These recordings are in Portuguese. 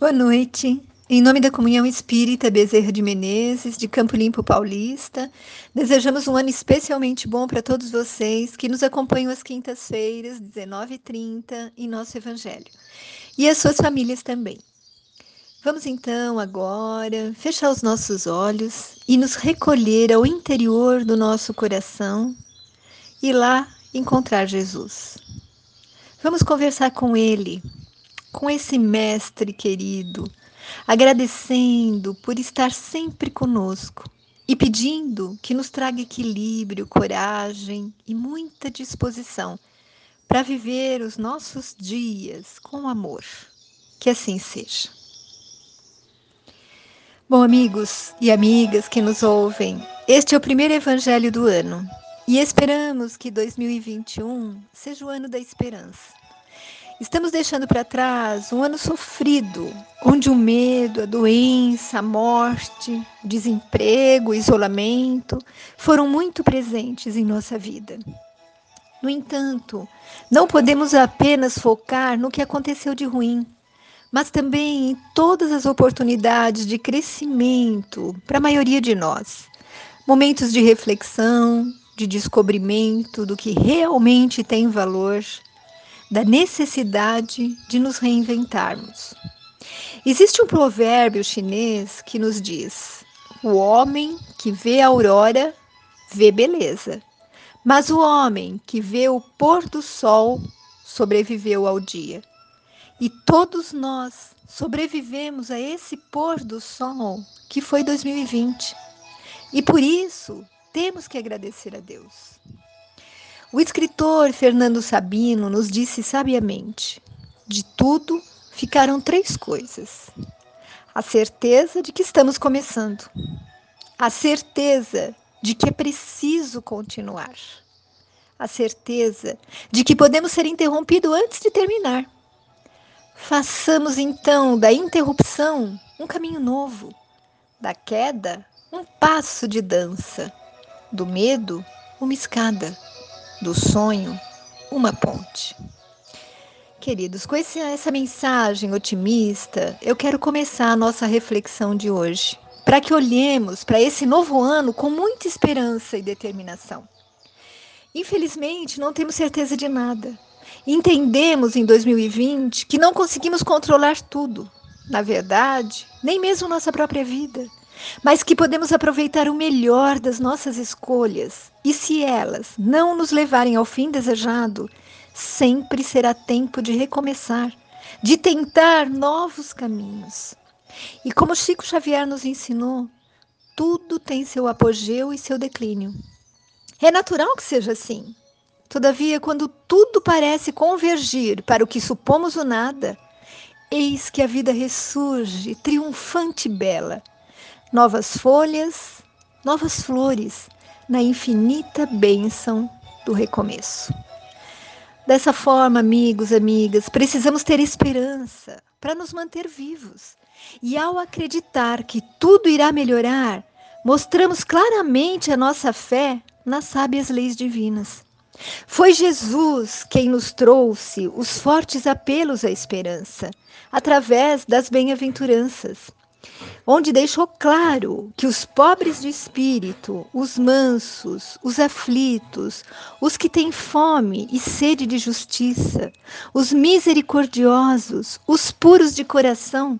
Boa noite. Em nome da Comunhão Espírita Bezerra de Menezes, de Campo Limpo Paulista, desejamos um ano especialmente bom para todos vocês que nos acompanham às quintas-feiras, 19h30, em nosso Evangelho. E as suas famílias também. Vamos então agora fechar os nossos olhos e nos recolher ao interior do nosso coração e lá encontrar Jesus. Vamos conversar com Ele com esse mestre querido, agradecendo por estar sempre conosco e pedindo que nos traga equilíbrio, coragem e muita disposição para viver os nossos dias com amor. Que assim seja. Bom, amigos e amigas que nos ouvem, este é o primeiro evangelho do ano e esperamos que 2021 seja o ano da esperança Estamos deixando para trás um ano sofrido, onde o medo, a doença, a morte, o desemprego, o isolamento foram muito presentes em nossa vida. No entanto, não podemos apenas focar no que aconteceu de ruim, mas também em todas as oportunidades de crescimento para a maioria de nós. Momentos de reflexão, de descobrimento do que realmente tem valor da necessidade de nos reinventarmos. Existe um provérbio chinês que nos diz: o homem que vê a aurora vê beleza, mas o homem que vê o pôr do sol sobreviveu ao dia. E todos nós sobrevivemos a esse pôr do sol que foi 2020. E por isso temos que agradecer a Deus. O escritor Fernando Sabino nos disse sabiamente: de tudo ficaram três coisas. A certeza de que estamos começando, a certeza de que é preciso continuar, a certeza de que podemos ser interrompidos antes de terminar. Façamos então da interrupção um caminho novo, da queda um passo de dança, do medo uma escada do sonho, uma ponte. Queridos, com essa mensagem otimista, eu quero começar a nossa reflexão de hoje, para que olhemos para esse novo ano com muita esperança e determinação. Infelizmente, não temos certeza de nada. Entendemos em 2020 que não conseguimos controlar tudo. Na verdade, nem mesmo nossa própria vida mas que podemos aproveitar o melhor das nossas escolhas. E se elas não nos levarem ao fim desejado, sempre será tempo de recomeçar, de tentar novos caminhos. E como Chico Xavier nos ensinou, tudo tem seu apogeu e seu declínio. É natural que seja assim. Todavia, quando tudo parece convergir para o que supomos o nada, eis que a vida ressurge, triunfante e bela, novas folhas, novas flores na infinita bênção do recomeço. Dessa forma, amigos, amigas, precisamos ter esperança para nos manter vivos. E ao acreditar que tudo irá melhorar, mostramos claramente a nossa fé nas sábias leis divinas. Foi Jesus quem nos trouxe os fortes apelos à esperança, através das bem-aventuranças onde deixou claro que os pobres de espírito, os mansos, os aflitos, os que têm fome e sede de justiça, os misericordiosos, os puros de coração,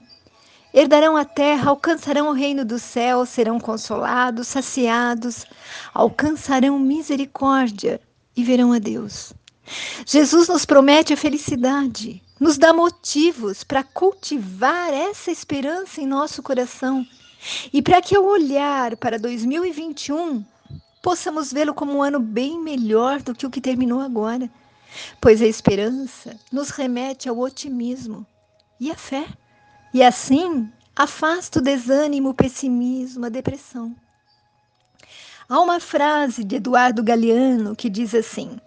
herdarão a terra, alcançarão o reino do céu, serão consolados, saciados, alcançarão misericórdia e verão a Deus. Jesus nos promete a felicidade, nos dá motivos para cultivar essa esperança em nosso coração. E para que ao olhar para 2021 possamos vê-lo como um ano bem melhor do que o que terminou agora, pois a esperança nos remete ao otimismo e à fé, e assim afasta o desânimo, o pessimismo, a depressão. Há uma frase de Eduardo Galeano que diz assim: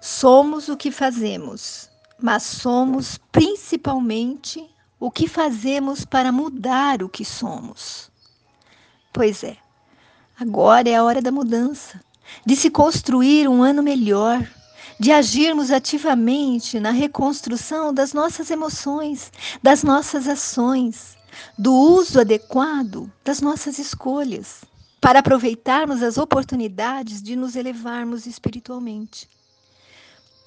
Somos o que fazemos, mas somos principalmente o que fazemos para mudar o que somos. Pois é, agora é a hora da mudança, de se construir um ano melhor, de agirmos ativamente na reconstrução das nossas emoções, das nossas ações, do uso adequado das nossas escolhas, para aproveitarmos as oportunidades de nos elevarmos espiritualmente.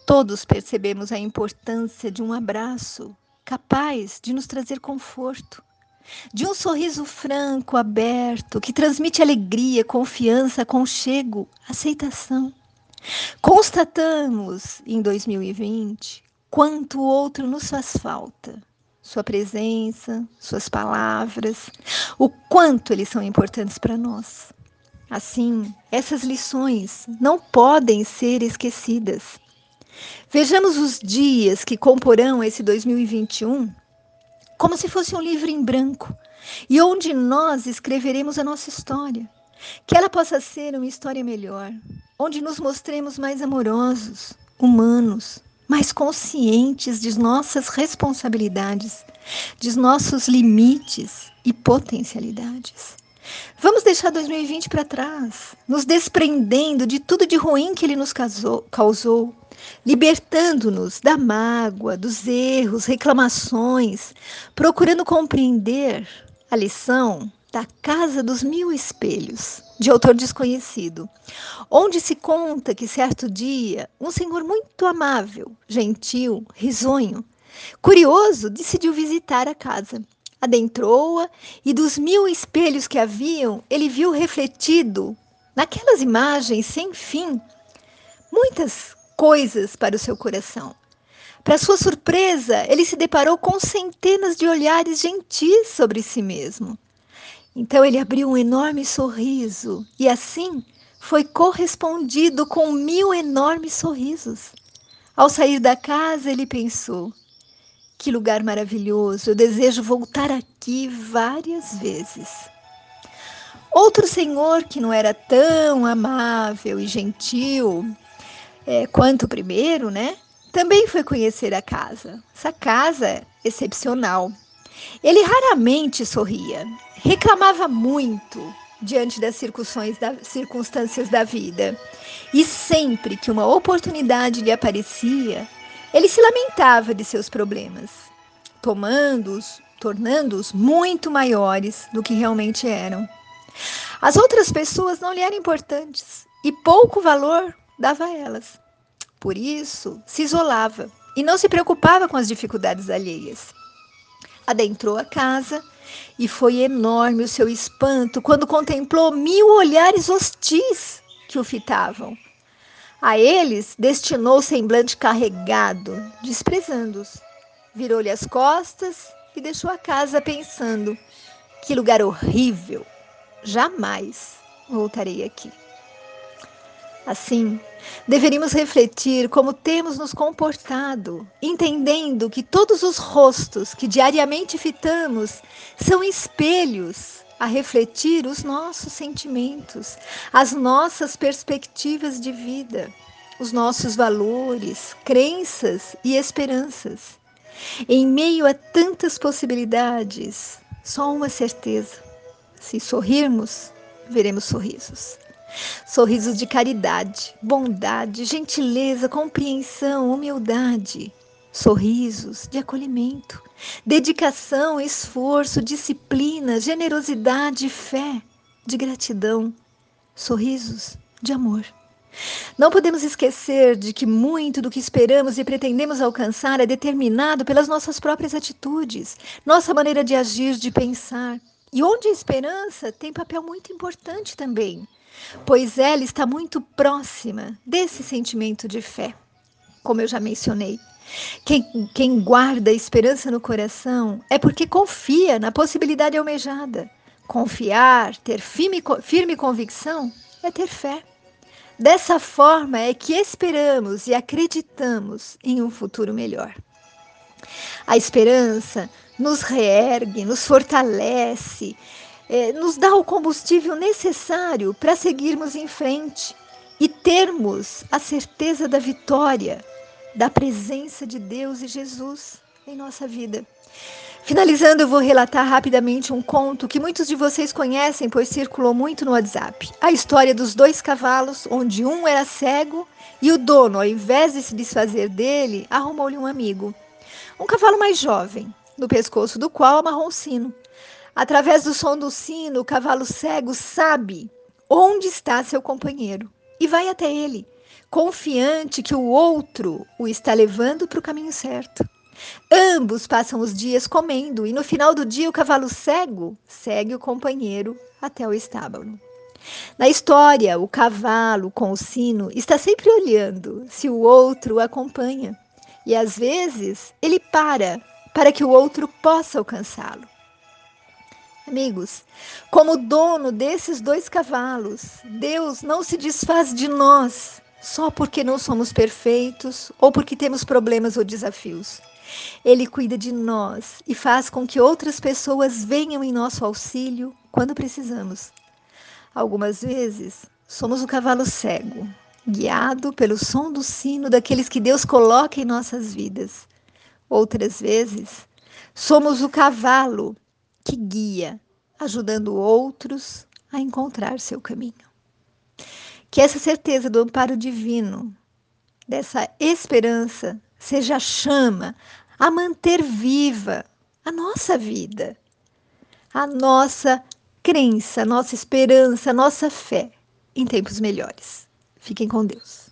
Todos percebemos a importância de um abraço capaz de nos trazer conforto, de um sorriso franco, aberto, que transmite alegria, confiança, conchego, aceitação. Constatamos em 2020 quanto o outro nos faz falta. Sua presença, suas palavras, o quanto eles são importantes para nós. Assim, essas lições não podem ser esquecidas. Vejamos os dias que comporão esse 2021 como se fosse um livro em branco e onde nós escreveremos a nossa história. Que ela possa ser uma história melhor, onde nos mostremos mais amorosos, humanos, mais conscientes de nossas responsabilidades, de nossos limites e potencialidades. Vamos deixar 2020 para trás, nos desprendendo de tudo de ruim que ele nos causou, libertando-nos da mágoa, dos erros, reclamações, procurando compreender a lição da Casa dos Mil Espelhos, de autor desconhecido, onde se conta que certo dia um senhor muito amável, gentil, risonho, curioso, decidiu visitar a casa. Adentrou-a e dos mil espelhos que haviam, ele viu refletido naquelas imagens sem fim muitas coisas para o seu coração. Para sua surpresa, ele se deparou com centenas de olhares gentis sobre si mesmo. Então ele abriu um enorme sorriso e assim foi correspondido com mil enormes sorrisos. Ao sair da casa, ele pensou: que lugar maravilhoso, eu desejo voltar aqui várias vezes. Outro senhor que não era tão amável e gentil é, quanto o primeiro, né? Também foi conhecer a casa. Essa casa é excepcional. Ele raramente sorria, reclamava muito diante das circunstâncias da vida. E sempre que uma oportunidade lhe aparecia, ele se lamentava de seus problemas, tomando-os, tornando-os muito maiores do que realmente eram. As outras pessoas não lhe eram importantes e pouco valor dava a elas. Por isso, se isolava e não se preocupava com as dificuldades alheias. Adentrou a casa e foi enorme o seu espanto quando contemplou mil olhares hostis que o fitavam. A eles destinou semblante carregado, desprezando-os. Virou-lhe as costas e deixou a casa pensando: que lugar horrível! Jamais voltarei aqui. Assim, deveríamos refletir como temos nos comportado, entendendo que todos os rostos que diariamente fitamos são espelhos a refletir os nossos sentimentos, as nossas perspectivas de vida, os nossos valores, crenças e esperanças. Em meio a tantas possibilidades, só uma certeza: se sorrirmos, veremos sorrisos. Sorrisos de caridade, bondade, gentileza, compreensão, humildade. Sorrisos de acolhimento, dedicação, esforço, disciplina, generosidade, fé, de gratidão. Sorrisos de amor. Não podemos esquecer de que muito do que esperamos e pretendemos alcançar é determinado pelas nossas próprias atitudes, nossa maneira de agir, de pensar. E onde a esperança tem papel muito importante também pois ela está muito próxima desse sentimento de fé, como eu já mencionei. Quem, quem guarda a esperança no coração é porque confia na possibilidade almejada. Confiar, ter firme, firme convicção, é ter fé. Dessa forma é que esperamos e acreditamos em um futuro melhor. A esperança nos reergue, nos fortalece, é, nos dá o combustível necessário para seguirmos em frente e termos a certeza da vitória, da presença de Deus e Jesus em nossa vida. Finalizando, eu vou relatar rapidamente um conto que muitos de vocês conhecem, pois circulou muito no WhatsApp. A história dos dois cavalos, onde um era cego e o dono, ao invés de se desfazer dele, arrumou-lhe um amigo. Um cavalo mais jovem, no pescoço do qual amarrou um sino. Através do som do sino, o cavalo cego sabe onde está seu companheiro e vai até ele, confiante que o outro o está levando para o caminho certo. Ambos passam os dias comendo e no final do dia o cavalo cego segue o companheiro até o estábulo. Na história, o cavalo com o sino está sempre olhando se o outro o acompanha e às vezes ele para para que o outro possa alcançá-lo. Amigos, como dono desses dois cavalos, Deus não se desfaz de nós só porque não somos perfeitos ou porque temos problemas ou desafios. Ele cuida de nós e faz com que outras pessoas venham em nosso auxílio quando precisamos. Algumas vezes somos o cavalo cego, guiado pelo som do sino daqueles que Deus coloca em nossas vidas. Outras vezes somos o cavalo que guia, ajudando outros a encontrar seu caminho. Que essa certeza do amparo divino, dessa esperança, seja a chama a manter viva a nossa vida, a nossa crença, a nossa esperança, a nossa fé em tempos melhores. Fiquem com Deus.